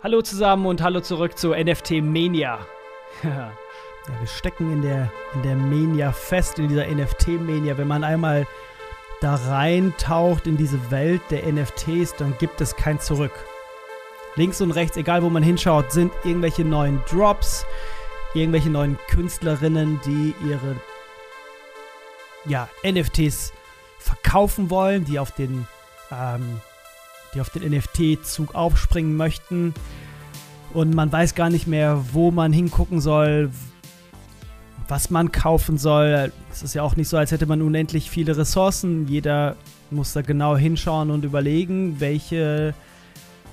Hallo zusammen und hallo zurück zu NFT Mania. ja, wir stecken in der, in der Mania fest, in dieser NFT-Mania. Wenn man einmal da reintaucht in diese Welt der NFTs, dann gibt es kein Zurück. Links und rechts, egal wo man hinschaut, sind irgendwelche neuen Drops, irgendwelche neuen Künstlerinnen, die ihre ja, NFTs verkaufen wollen, die auf den ähm, die auf den NFT-Zug aufspringen möchten. Und man weiß gar nicht mehr, wo man hingucken soll, was man kaufen soll. Es ist ja auch nicht so, als hätte man unendlich viele Ressourcen. Jeder muss da genau hinschauen und überlegen, welche,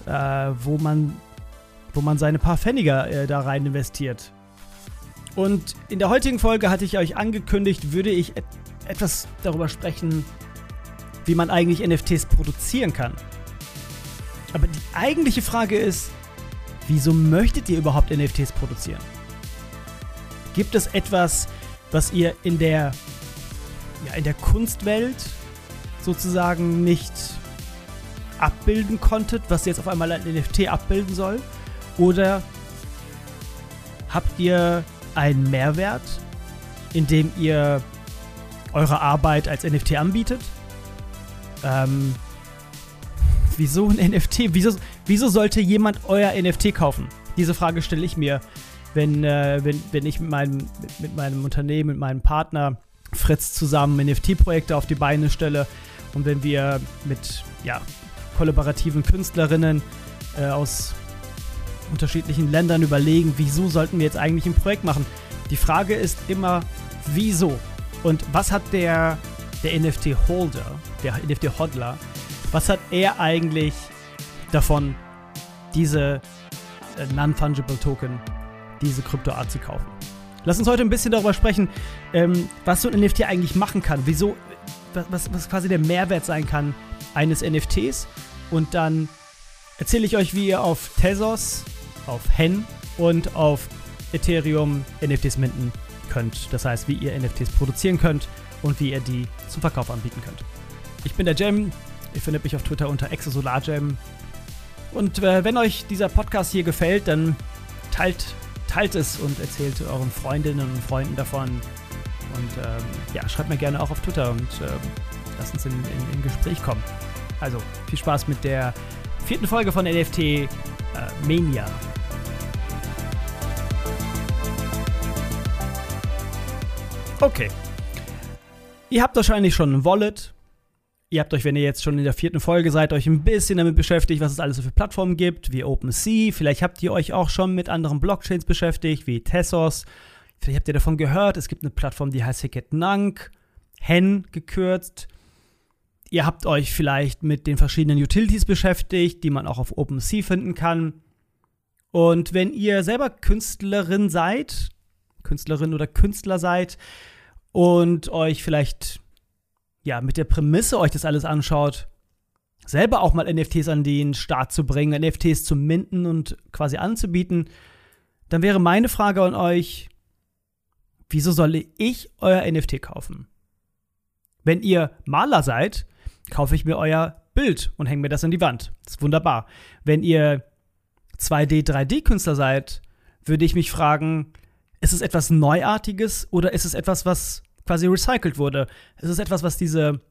äh, wo man, wo man seine paar Pfenniger äh, da rein investiert. Und in der heutigen Folge hatte ich euch angekündigt, würde ich et etwas darüber sprechen, wie man eigentlich NFTs produzieren kann. Aber die eigentliche Frage ist, wieso möchtet ihr überhaupt NFTs produzieren? Gibt es etwas, was ihr in der, ja, in der Kunstwelt sozusagen nicht abbilden konntet, was jetzt auf einmal ein NFT abbilden soll? Oder habt ihr einen Mehrwert, indem ihr eure Arbeit als NFT anbietet? Ähm, Wieso ein NFT? Wieso, wieso sollte jemand euer NFT kaufen? Diese Frage stelle ich mir, wenn, äh, wenn, wenn ich mit meinem, mit, meinem Unternehmen, mit meinem Partner Fritz zusammen NFT-Projekte auf die Beine stelle und wenn wir mit ja, kollaborativen Künstlerinnen äh, aus unterschiedlichen Ländern überlegen, wieso sollten wir jetzt eigentlich ein Projekt machen. Die Frage ist immer, wieso? Und was hat der, der NFT-Holder, der NFT-Hodler, was hat er eigentlich davon, diese äh, Non-Fungible Token, diese Kryptoart zu kaufen? Lass uns heute ein bisschen darüber sprechen, ähm, was so ein NFT eigentlich machen kann, wieso, was, was quasi der Mehrwert sein kann eines NFTs. Und dann erzähle ich euch, wie ihr auf Tezos, auf Hen und auf Ethereum NFTs minden könnt. Das heißt, wie ihr NFTs produzieren könnt und wie ihr die zum Verkauf anbieten könnt. Ich bin der Jem, Ihr findet mich auf Twitter unter exosolarjam. Und äh, wenn euch dieser Podcast hier gefällt, dann teilt, teilt es und erzählt euren Freundinnen und Freunden davon. Und ähm, ja, schreibt mir gerne auch auf Twitter und ähm, lasst uns in, in, in, Gespräch kommen. Also viel Spaß mit der vierten Folge von NFT äh, Mania. Okay. Ihr habt wahrscheinlich schon ein Wallet Ihr habt euch, wenn ihr jetzt schon in der vierten Folge seid, euch ein bisschen damit beschäftigt, was es alles so für Plattformen gibt, wie OpenSea. Vielleicht habt ihr euch auch schon mit anderen Blockchains beschäftigt, wie Tezos. Vielleicht habt ihr davon gehört, es gibt eine Plattform, die heißt Hicket Nank, Hen gekürzt. Ihr habt euch vielleicht mit den verschiedenen Utilities beschäftigt, die man auch auf OpenSea finden kann. Und wenn ihr selber Künstlerin seid, Künstlerin oder Künstler seid und euch vielleicht ja, mit der Prämisse euch das alles anschaut, selber auch mal NFTs an den Start zu bringen, NFTs zu minden und quasi anzubieten, dann wäre meine Frage an euch, wieso soll ich euer NFT kaufen? Wenn ihr Maler seid, kaufe ich mir euer Bild und hänge mir das an die Wand. Das ist wunderbar. Wenn ihr 2D, 3D-Künstler seid, würde ich mich fragen, ist es etwas Neuartiges oder ist es etwas, was quasi recycelt wurde. Es ist etwas, was diese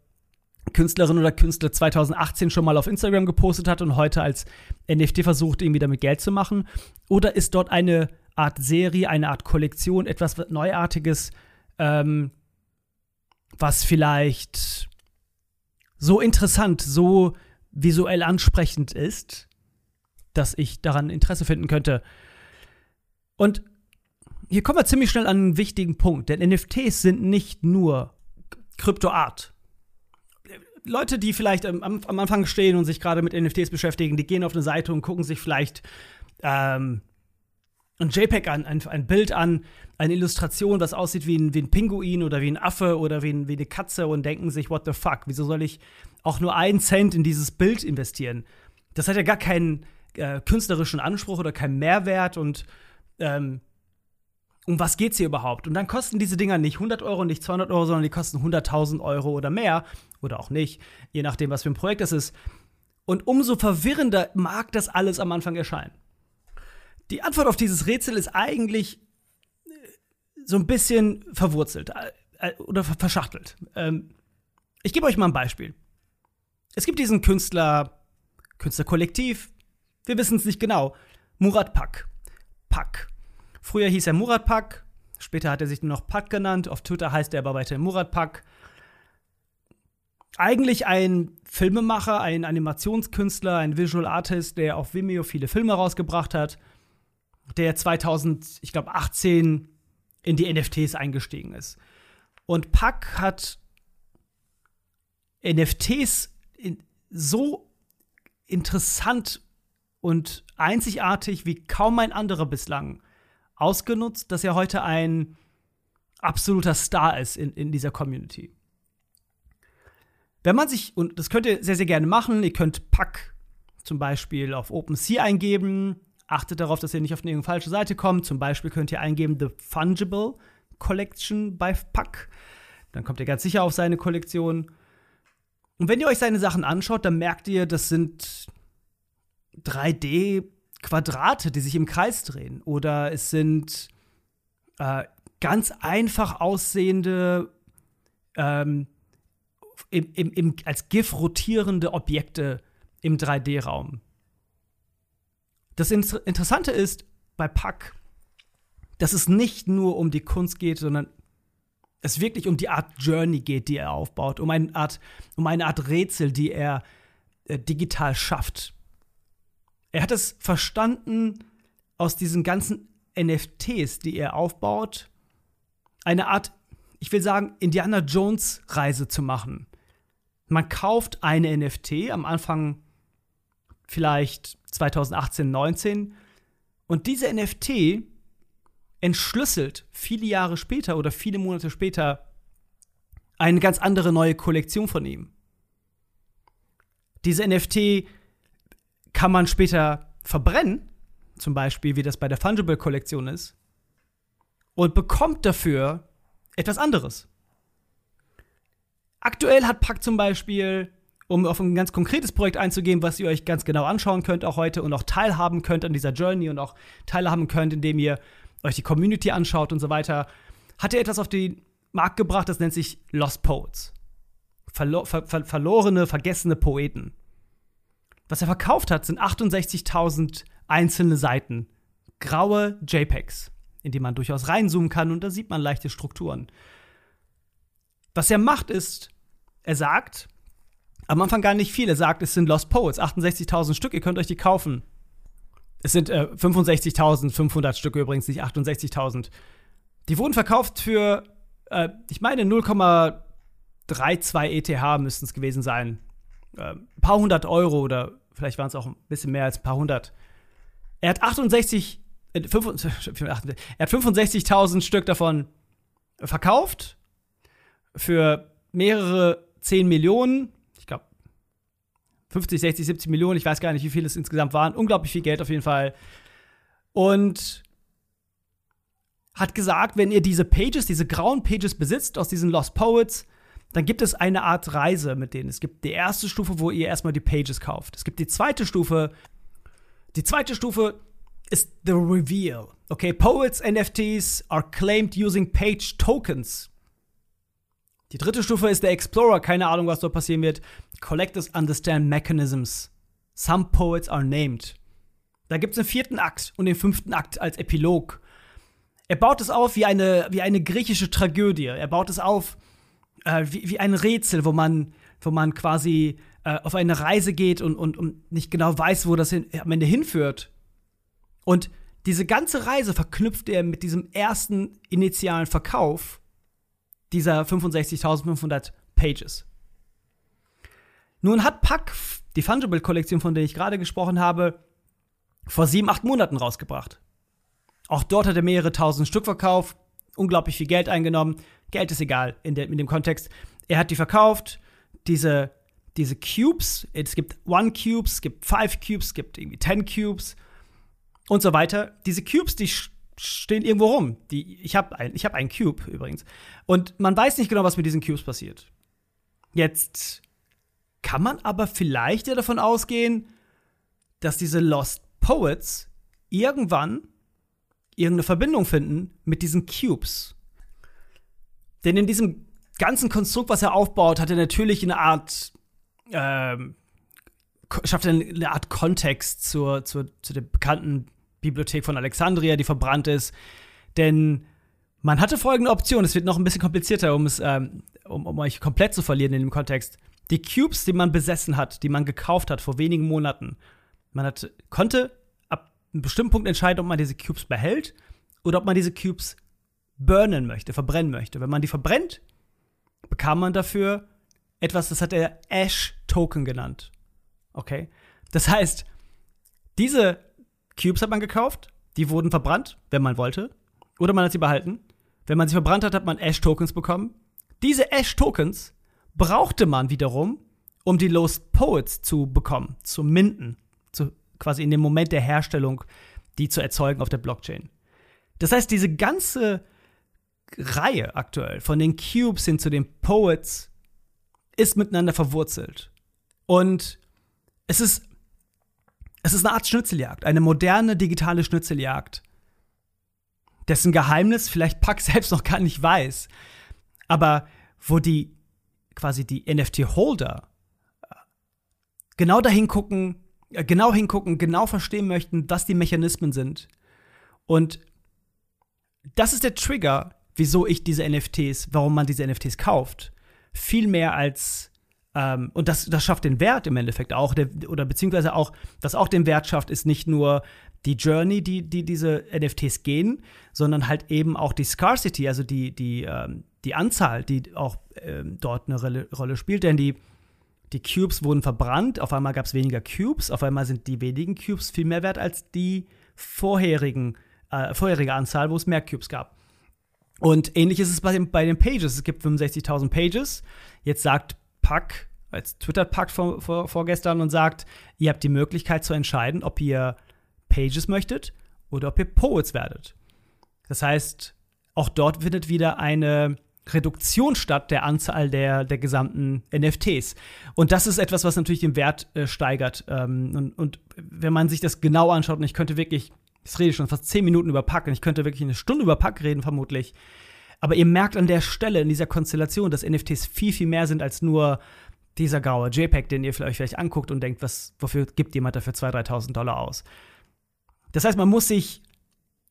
Künstlerin oder Künstler 2018 schon mal auf Instagram gepostet hat und heute als NFT versucht, irgendwie damit Geld zu machen? Oder ist dort eine Art Serie, eine Art Kollektion, etwas Neuartiges, ähm, was vielleicht so interessant, so visuell ansprechend ist, dass ich daran Interesse finden könnte? Und hier kommen wir ziemlich schnell an einen wichtigen Punkt, denn NFTs sind nicht nur Kryptoart. Leute, die vielleicht am, am, Anfang stehen und sich gerade mit NFTs beschäftigen, die gehen auf eine Seite und gucken sich vielleicht ähm, ein JPEG an, ein, ein, Bild an, eine Illustration, was aussieht wie ein, wie ein Pinguin oder wie ein Affe oder wie, ein, wie eine Katze und denken sich, what the fuck, wieso soll ich auch nur einen Cent in dieses Bild investieren? Das hat ja gar keinen äh, künstlerischen Anspruch oder keinen Mehrwert und ähm, um was geht's hier überhaupt? Und dann kosten diese Dinger nicht 100 Euro, nicht 200 Euro, sondern die kosten 100.000 Euro oder mehr oder auch nicht, je nachdem, was für ein Projekt das ist. Und umso verwirrender mag das alles am Anfang erscheinen. Die Antwort auf dieses Rätsel ist eigentlich äh, so ein bisschen verwurzelt äh, äh, oder verschachtelt. Ähm, ich gebe euch mal ein Beispiel. Es gibt diesen Künstler, Künstlerkollektiv, wir wissen es nicht genau, Murat Pak. Pak. Früher hieß er Murat Pak, später hat er sich nur noch Pak genannt, auf Twitter heißt er aber weiter Murat Pak. Eigentlich ein Filmemacher, ein Animationskünstler, ein Visual Artist, der auf Vimeo viele Filme rausgebracht hat, der 2000, ich glaube 18 in die NFTs eingestiegen ist. Und Pak hat NFTs in, so interessant und einzigartig wie kaum ein anderer bislang ausgenutzt, dass er heute ein absoluter Star ist in, in dieser Community. Wenn man sich, und das könnt ihr sehr, sehr gerne machen, ihr könnt Pack zum Beispiel auf OpenSea eingeben. Achtet darauf, dass ihr nicht auf eine falsche Seite kommt. Zum Beispiel könnt ihr eingeben The Fungible Collection bei Pack. Dann kommt ihr ganz sicher auf seine Kollektion. Und wenn ihr euch seine Sachen anschaut, dann merkt ihr, das sind 3D-Quadrate, die sich im Kreis drehen. Oder es sind äh, ganz einfach aussehende, ähm, im, im, im, als GIF rotierende Objekte im 3D-Raum. Das Interessante ist bei Pack, dass es nicht nur um die Kunst geht, sondern es wirklich um die Art Journey geht, die er aufbaut, um eine Art, um eine Art Rätsel, die er äh, digital schafft. Er hat es verstanden, aus diesen ganzen NFTs, die er aufbaut, eine Art, ich will sagen, Indiana Jones Reise zu machen. Man kauft eine NFT am Anfang vielleicht 2018, 19 und diese NFT entschlüsselt viele Jahre später oder viele Monate später eine ganz andere neue Kollektion von ihm. Diese NFT kann man später verbrennen, zum Beispiel wie das bei der Fungible-Kollektion ist, und bekommt dafür etwas anderes. Aktuell hat Pack zum Beispiel, um auf ein ganz konkretes Projekt einzugehen, was ihr euch ganz genau anschauen könnt, auch heute und auch teilhaben könnt an dieser Journey und auch teilhaben könnt, indem ihr euch die Community anschaut und so weiter, hat er etwas auf den Markt gebracht, das nennt sich Lost Poets. Verlo ver ver verlorene, vergessene Poeten. Was er verkauft hat, sind 68.000 einzelne Seiten. Graue JPEGs, in die man durchaus reinzoomen kann und da sieht man leichte Strukturen. Was er macht ist, er sagt, am Anfang gar nicht viel. Er sagt, es sind Lost Poets, 68.000 Stück, ihr könnt euch die kaufen. Es sind äh, 65.500 Stücke übrigens, nicht 68.000. Die wurden verkauft für, äh, ich meine, 0,32 ETH müssten es gewesen sein. Ein paar hundert Euro oder vielleicht waren es auch ein bisschen mehr als ein paar hundert. Er hat 68, äh, 65, er hat 65.000 Stück davon verkauft für mehrere 10 Millionen 50, 60, 70 Millionen, ich weiß gar nicht, wie viel es insgesamt waren. Unglaublich viel Geld auf jeden Fall. Und hat gesagt, wenn ihr diese Pages, diese grauen Pages besitzt aus diesen Lost Poets, dann gibt es eine Art Reise mit denen. Es gibt die erste Stufe, wo ihr erstmal die Pages kauft. Es gibt die zweite Stufe. Die zweite Stufe ist the reveal. Okay, Poets NFTs are claimed using page tokens. Die dritte Stufe ist der Explorer, keine Ahnung, was dort passieren wird. Collectors understand mechanisms. Some poets are named. Da gibt es den vierten Akt und den fünften Akt als Epilog. Er baut es auf wie eine, wie eine griechische Tragödie. Er baut es auf äh, wie, wie ein Rätsel, wo man, wo man quasi äh, auf eine Reise geht und, und, und nicht genau weiß, wo das hin, am Ende hinführt. Und diese ganze Reise verknüpft er mit diesem ersten initialen Verkauf dieser 65.500 Pages. Nun hat Pack die Fungible-Kollektion, von der ich gerade gesprochen habe, vor sieben, acht Monaten rausgebracht. Auch dort hat er mehrere tausend Stück verkauft, unglaublich viel Geld eingenommen. Geld ist egal in, de, in dem Kontext. Er hat die verkauft, diese, diese Cubes, es gibt One Cubes, es gibt Five Cubes, es gibt irgendwie Ten Cubes und so weiter. Diese Cubes, die stehen irgendwo rum. Die, ich habe ein, hab einen Cube übrigens. Und man weiß nicht genau, was mit diesen Cubes passiert. Jetzt kann man aber vielleicht ja davon ausgehen, dass diese Lost Poets irgendwann irgendeine Verbindung finden mit diesen Cubes. Denn in diesem ganzen Konstrukt, was er aufbaut, hat er natürlich eine Art, ähm, schafft er eine Art Kontext zur, zur, zu der bekannten Bibliothek von Alexandria, die verbrannt ist. Denn man hatte folgende Option, es wird noch ein bisschen komplizierter, um es, ähm, um, um euch komplett zu verlieren in dem Kontext. Die Cubes, die man besessen hat, die man gekauft hat vor wenigen Monaten, man hat, konnte einem bestimmten Punkt entscheiden, ob man diese Cubes behält oder ob man diese Cubes burnen möchte, verbrennen möchte. Wenn man die verbrennt, bekam man dafür etwas, das hat er Ash-Token genannt. Okay? Das heißt, diese Cubes hat man gekauft, die wurden verbrannt, wenn man wollte, oder man hat sie behalten. Wenn man sie verbrannt hat, hat man Ash-Tokens bekommen. Diese Ash-Tokens brauchte man wiederum, um die Lost Poets zu bekommen, zu minden, zu, quasi in dem Moment der Herstellung, die zu erzeugen auf der Blockchain. Das heißt, diese ganze Reihe aktuell, von den Cubes hin zu den Poets, ist miteinander verwurzelt. Und es ist, es ist eine Art Schnitzeljagd, eine moderne digitale Schnitzeljagd, dessen Geheimnis vielleicht Pack selbst noch gar nicht weiß, aber wo die quasi die NFT-Holder äh, genau dahin gucken, genau hingucken, genau verstehen möchten, was die Mechanismen sind. Und das ist der Trigger, wieso ich diese NFTs, warum man diese NFTs kauft. Viel mehr als ähm, und das, das schafft den Wert im Endeffekt auch, der, oder beziehungsweise auch, was auch den Wert schafft, ist nicht nur die Journey, die, die diese NFTs gehen, sondern halt eben auch die Scarcity, also die, die, ähm, die Anzahl, die auch ähm, dort eine Rolle spielt. Denn die, die Cubes wurden verbrannt, auf einmal gab es weniger Cubes, auf einmal sind die wenigen Cubes viel mehr wert als die vorherigen, äh, vorherige Anzahl, wo es mehr Cubes gab. Und ähnlich ist es bei den, bei den Pages. Es gibt 65.000 Pages. Jetzt sagt Pack, als twittert Pack vor, vor, vorgestern und sagt, ihr habt die Möglichkeit zu entscheiden, ob ihr Pages möchtet oder ob ihr Poets werdet. Das heißt, auch dort findet wieder eine Reduktion statt der Anzahl der, der gesamten NFTs. Und das ist etwas, was natürlich den Wert äh, steigert. Ähm, und, und, wenn man sich das genau anschaut, und ich könnte wirklich ich rede schon fast zehn Minuten über Pack und ich könnte wirklich eine Stunde über Pack reden, vermutlich. Aber ihr merkt an der Stelle, in dieser Konstellation, dass NFTs viel, viel mehr sind als nur dieser graue JPEG, den ihr euch vielleicht anguckt und denkt, was, wofür gibt jemand dafür 2.000, 3.000 Dollar aus? Das heißt, man muss sich,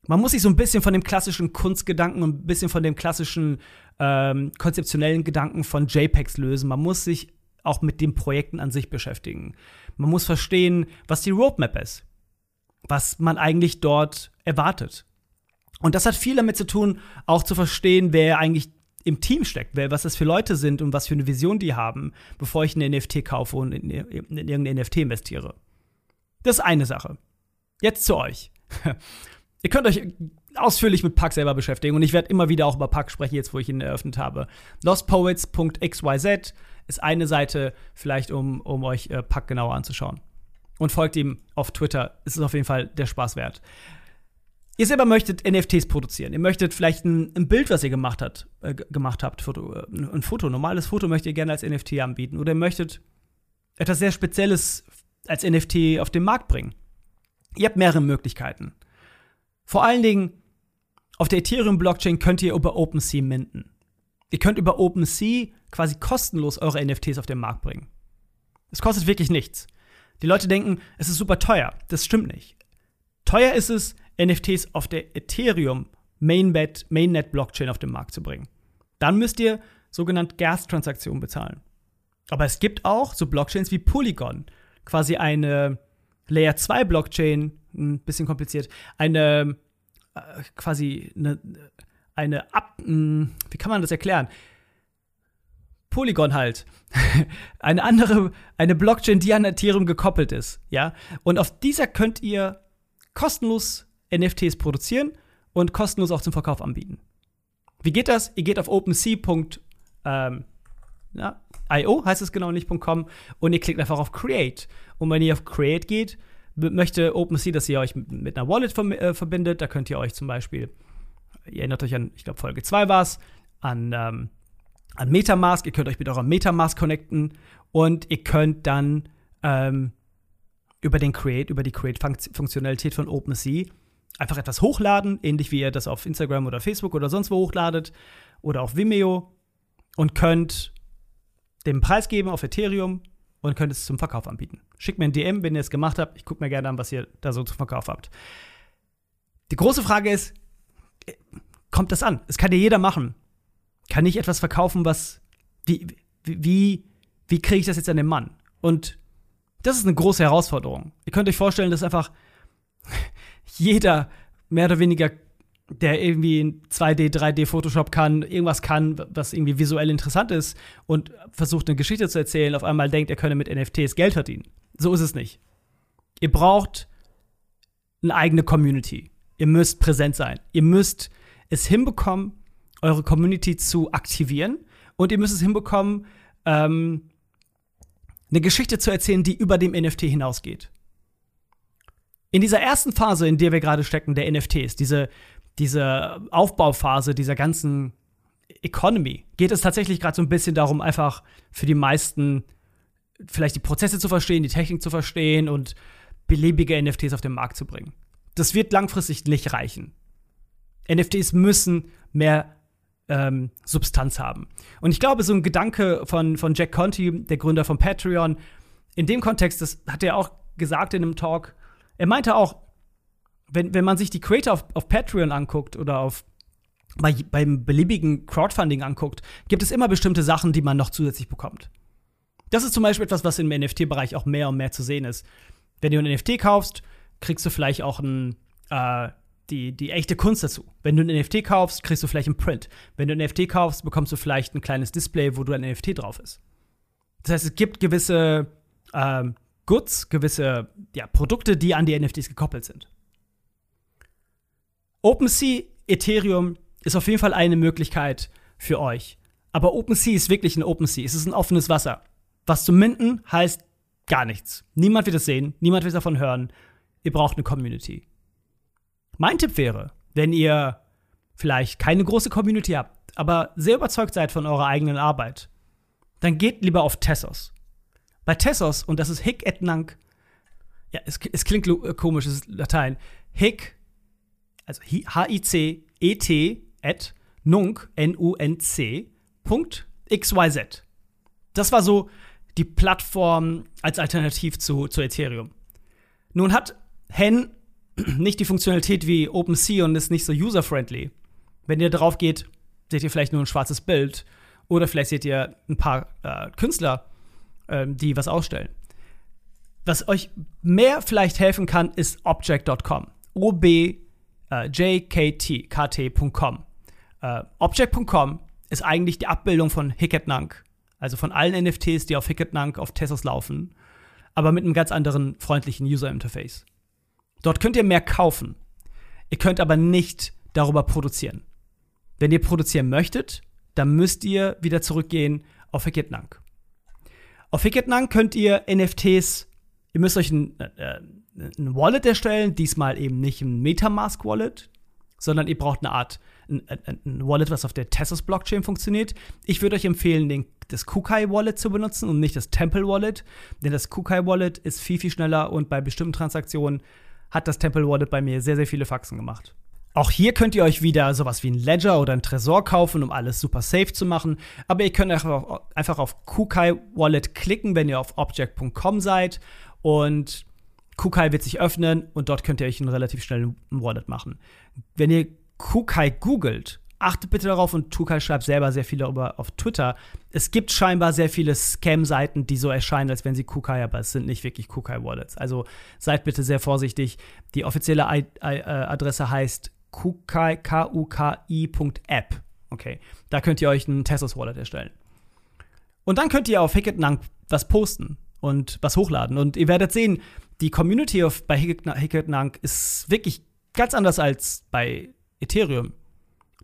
man muss sich so ein bisschen von dem klassischen Kunstgedanken und ein bisschen von dem klassischen ähm, konzeptionellen Gedanken von JPEGs lösen. Man muss sich auch mit den Projekten an sich beschäftigen. Man muss verstehen, was die Roadmap ist was man eigentlich dort erwartet. Und das hat viel damit zu tun, auch zu verstehen, wer eigentlich im Team steckt, wer, was das für Leute sind und was für eine Vision die haben, bevor ich einen NFT kaufe und in, in, in irgendein NFT investiere. Das ist eine Sache. Jetzt zu euch. Ihr könnt euch ausführlich mit Pack selber beschäftigen und ich werde immer wieder auch über Pack sprechen, jetzt wo ich ihn eröffnet habe. lostpoets.xyz ist eine Seite, vielleicht um, um euch äh, Pack genauer anzuschauen und folgt ihm auf Twitter. Es ist auf jeden Fall der Spaß wert. Ihr selber möchtet NFTs produzieren. Ihr möchtet vielleicht ein, ein Bild, was ihr gemacht, hat, äh, gemacht habt, Foto, äh, ein Foto, normales Foto möchtet ihr gerne als NFT anbieten. Oder ihr möchtet etwas sehr Spezielles als NFT auf den Markt bringen. Ihr habt mehrere Möglichkeiten. Vor allen Dingen auf der Ethereum-Blockchain könnt ihr über OpenSea minden. Ihr könnt über OpenSea quasi kostenlos eure NFTs auf den Markt bringen. Es kostet wirklich nichts. Die Leute denken, es ist super teuer. Das stimmt nicht. Teuer ist es, NFTs auf der Ethereum Mainnet, Mainnet Blockchain auf den Markt zu bringen. Dann müsst ihr sogenannte Gas-Transaktionen bezahlen. Aber es gibt auch so Blockchains wie Polygon, quasi eine Layer 2 Blockchain, ein bisschen kompliziert, eine äh, quasi eine, eine Ab, wie kann man das erklären? Polygon halt. eine andere, eine Blockchain, die an Ethereum gekoppelt ist, ja. Und auf dieser könnt ihr kostenlos NFTs produzieren und kostenlos auch zum Verkauf anbieten. Wie geht das? Ihr geht auf OpenSea.io, ähm, heißt es genau nicht .com und ihr klickt einfach auf Create. Und wenn ihr auf Create geht, möchte OpenSea, dass ihr euch mit einer Wallet äh, verbindet. Da könnt ihr euch zum Beispiel, ihr erinnert euch an, ich glaube Folge 2 war es, an ähm, an Metamask. Ihr könnt euch mit eurem Metamask connecten und ihr könnt dann ähm, über den Create, über die Create-Funktionalität von OpenSea einfach etwas hochladen, ähnlich wie ihr das auf Instagram oder Facebook oder sonst wo hochladet oder auf Vimeo und könnt den Preis geben auf Ethereum und könnt es zum Verkauf anbieten. Schickt mir ein DM, wenn ihr es gemacht habt. Ich gucke mir gerne an, was ihr da so zum Verkauf habt. Die große Frage ist, kommt das an? Es kann ja jeder machen. Kann ich etwas verkaufen, was wie wie wie kriege ich das jetzt an den Mann? Und das ist eine große Herausforderung. Ihr könnt euch vorstellen, dass einfach jeder mehr oder weniger, der irgendwie in 2D, 3D Photoshop kann, irgendwas kann, was irgendwie visuell interessant ist und versucht eine Geschichte zu erzählen, auf einmal denkt, er könne mit NFTs Geld verdienen. So ist es nicht. Ihr braucht eine eigene Community. Ihr müsst präsent sein. Ihr müsst es hinbekommen, eure Community zu aktivieren und ihr müsst es hinbekommen, ähm, eine Geschichte zu erzählen, die über dem NFT hinausgeht. In dieser ersten Phase, in der wir gerade stecken, der NFTs, diese, diese Aufbauphase dieser ganzen Economy, geht es tatsächlich gerade so ein bisschen darum, einfach für die meisten vielleicht die Prozesse zu verstehen, die Technik zu verstehen und beliebige NFTs auf den Markt zu bringen. Das wird langfristig nicht reichen. NFTs müssen mehr ähm, Substanz haben. Und ich glaube, so ein Gedanke von, von Jack Conti, der Gründer von Patreon, in dem Kontext, das hat er auch gesagt in einem Talk, er meinte auch, wenn, wenn man sich die Creator auf, auf Patreon anguckt oder auf bei, beim beliebigen Crowdfunding anguckt, gibt es immer bestimmte Sachen, die man noch zusätzlich bekommt. Das ist zum Beispiel etwas, was im NFT-Bereich auch mehr und mehr zu sehen ist. Wenn du ein NFT kaufst, kriegst du vielleicht auch ein, äh, die, die echte Kunst dazu. Wenn du ein NFT kaufst, kriegst du vielleicht ein Print. Wenn du ein NFT kaufst, bekommst du vielleicht ein kleines Display, wo du ein NFT drauf ist. Das heißt, es gibt gewisse ähm, Goods, gewisse ja, Produkte, die an die NFTs gekoppelt sind. OpenSea, Ethereum ist auf jeden Fall eine Möglichkeit für euch. Aber OpenSea ist wirklich ein OpenSea. Es ist ein offenes Wasser. Was zu minden heißt gar nichts. Niemand wird es sehen, niemand wird davon hören. Ihr braucht eine Community. Mein Tipp wäre, wenn ihr vielleicht keine große Community habt, aber sehr überzeugt seid von eurer eigenen Arbeit, dann geht lieber auf Tessos. Bei Tessos, und das ist Hic et Nunc, ja, es, es klingt äh, komisch, es ist Latein, Hic, also H-I-C-E-T et Nunc, N-U-N-C, Punkt XYZ. Das war so die Plattform als Alternativ zu, zu Ethereum. Nun hat Hen nicht die Funktionalität wie OpenSea und ist nicht so user-friendly. Wenn ihr drauf geht, seht ihr vielleicht nur ein schwarzes Bild oder vielleicht seht ihr ein paar äh, Künstler, ähm, die was ausstellen. Was euch mehr vielleicht helfen kann, ist object.com. O-B-J-K-T.com. Äh, Object.com ist eigentlich die Abbildung von Hicket Nunk. Also von allen NFTs, die auf Hicket Nunk auf Tessos laufen. Aber mit einem ganz anderen freundlichen User-Interface. Dort könnt ihr mehr kaufen. Ihr könnt aber nicht darüber produzieren. Wenn ihr produzieren möchtet, dann müsst ihr wieder zurückgehen auf Hicket Nunk. Auf Hicketnang könnt ihr NFTs, ihr müsst euch ein, äh, ein Wallet erstellen, diesmal eben nicht ein Metamask-Wallet, sondern ihr braucht eine Art ein, ein, Wallet, was auf der Tessos Blockchain funktioniert. Ich würde euch empfehlen, den, das Kukai Wallet zu benutzen und nicht das Temple Wallet, denn das Kukai Wallet ist viel, viel schneller und bei bestimmten Transaktionen hat das Temple Wallet bei mir sehr, sehr viele Faxen gemacht. Auch hier könnt ihr euch wieder sowas wie ein Ledger oder ein Tresor kaufen, um alles super safe zu machen. Aber ihr könnt einfach auf Kukai Wallet klicken, wenn ihr auf object.com seid. Und Kukai wird sich öffnen und dort könnt ihr euch einen relativ schnellen Wallet machen. Wenn ihr Kukai googelt, achtet bitte darauf und Kukai schreibt selber sehr viel darüber auf Twitter. Es gibt scheinbar sehr viele Scam-Seiten, die so erscheinen, als wenn sie Kukai, aber es sind nicht wirklich Kukai-Wallets. Also seid bitte sehr vorsichtig. Die offizielle äh, Adresse heißt kuki.app. Okay, da könnt ihr euch ein Tessos Wallet erstellen. Und dann könnt ihr auf Hicketnang was posten und was hochladen. Und ihr werdet sehen, die Community auf, bei Hicketnang ist wirklich ganz anders als bei Ethereum.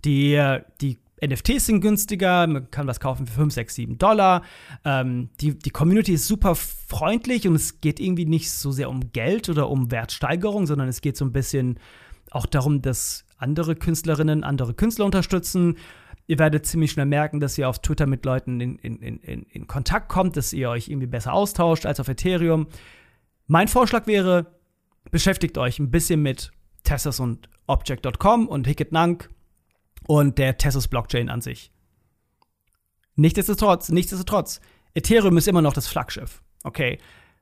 Die, die NFTs sind günstiger, man kann was kaufen für 5, 6, 7 Dollar. Ähm, die, die Community ist super freundlich und es geht irgendwie nicht so sehr um Geld oder um Wertsteigerung, sondern es geht so ein bisschen auch darum, dass andere Künstlerinnen andere Künstler unterstützen. Ihr werdet ziemlich schnell merken, dass ihr auf Twitter mit Leuten in, in, in, in Kontakt kommt, dass ihr euch irgendwie besser austauscht als auf Ethereum. Mein Vorschlag wäre, beschäftigt euch ein bisschen mit Tessus und Object.com und Hickett Nank und der Tessus Blockchain an sich. Nichtsdestotrotz, nichtsdestotrotz, Ethereum ist immer noch das Flaggschiff. Okay,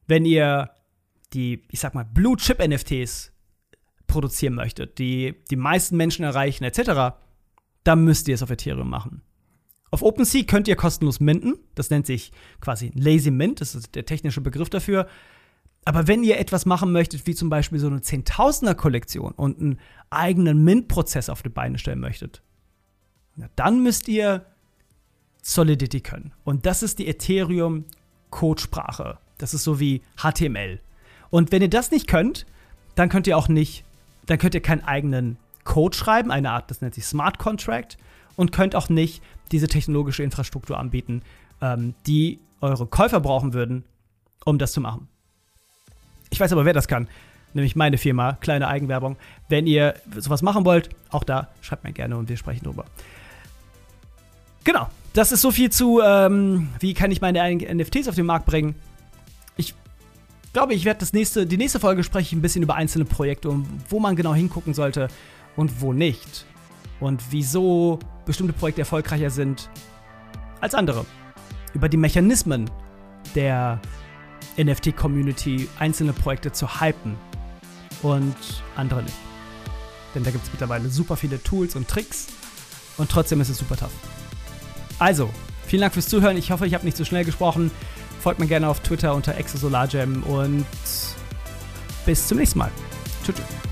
wenn ihr die, ich sag mal, Blue Chip NFTs produzieren möchtet, die die meisten Menschen erreichen, etc., dann müsst ihr es auf Ethereum machen. Auf OpenSea könnt ihr kostenlos minten. Das nennt sich quasi Lazy Mint. Das ist der technische Begriff dafür. Aber wenn ihr etwas machen möchtet, wie zum Beispiel so eine Zehntausender-Kollektion und einen eigenen Mint-Prozess auf die Beine stellen möchtet, dann müsst ihr Solidity können. Und das ist die Ethereum-Codesprache. Das ist so wie HTML. Und wenn ihr das nicht könnt, dann könnt ihr auch nicht, dann könnt ihr keinen eigenen Code schreiben, eine Art, das nennt sich Smart Contract, und könnt auch nicht diese technologische Infrastruktur anbieten, ähm, die eure Käufer brauchen würden, um das zu machen. Ich weiß aber, wer das kann. Nämlich meine Firma, kleine Eigenwerbung. Wenn ihr sowas machen wollt, auch da schreibt mir gerne und wir sprechen drüber. Genau, das ist so viel zu, ähm, wie kann ich meine NFTs auf den Markt bringen. Ich glaube, ich werde nächste, die nächste Folge spreche ich ein bisschen über einzelne Projekte und wo man genau hingucken sollte und wo nicht. Und wieso bestimmte Projekte erfolgreicher sind als andere. Über die Mechanismen der NFT-Community einzelne Projekte zu hypen und andere nicht. Denn da gibt es mittlerweile super viele Tools und Tricks und trotzdem ist es super tough. Also, vielen Dank fürs Zuhören. Ich hoffe, ich habe nicht zu so schnell gesprochen. Folgt mir gerne auf Twitter unter exosolargem und bis zum nächsten Mal. Tschüss.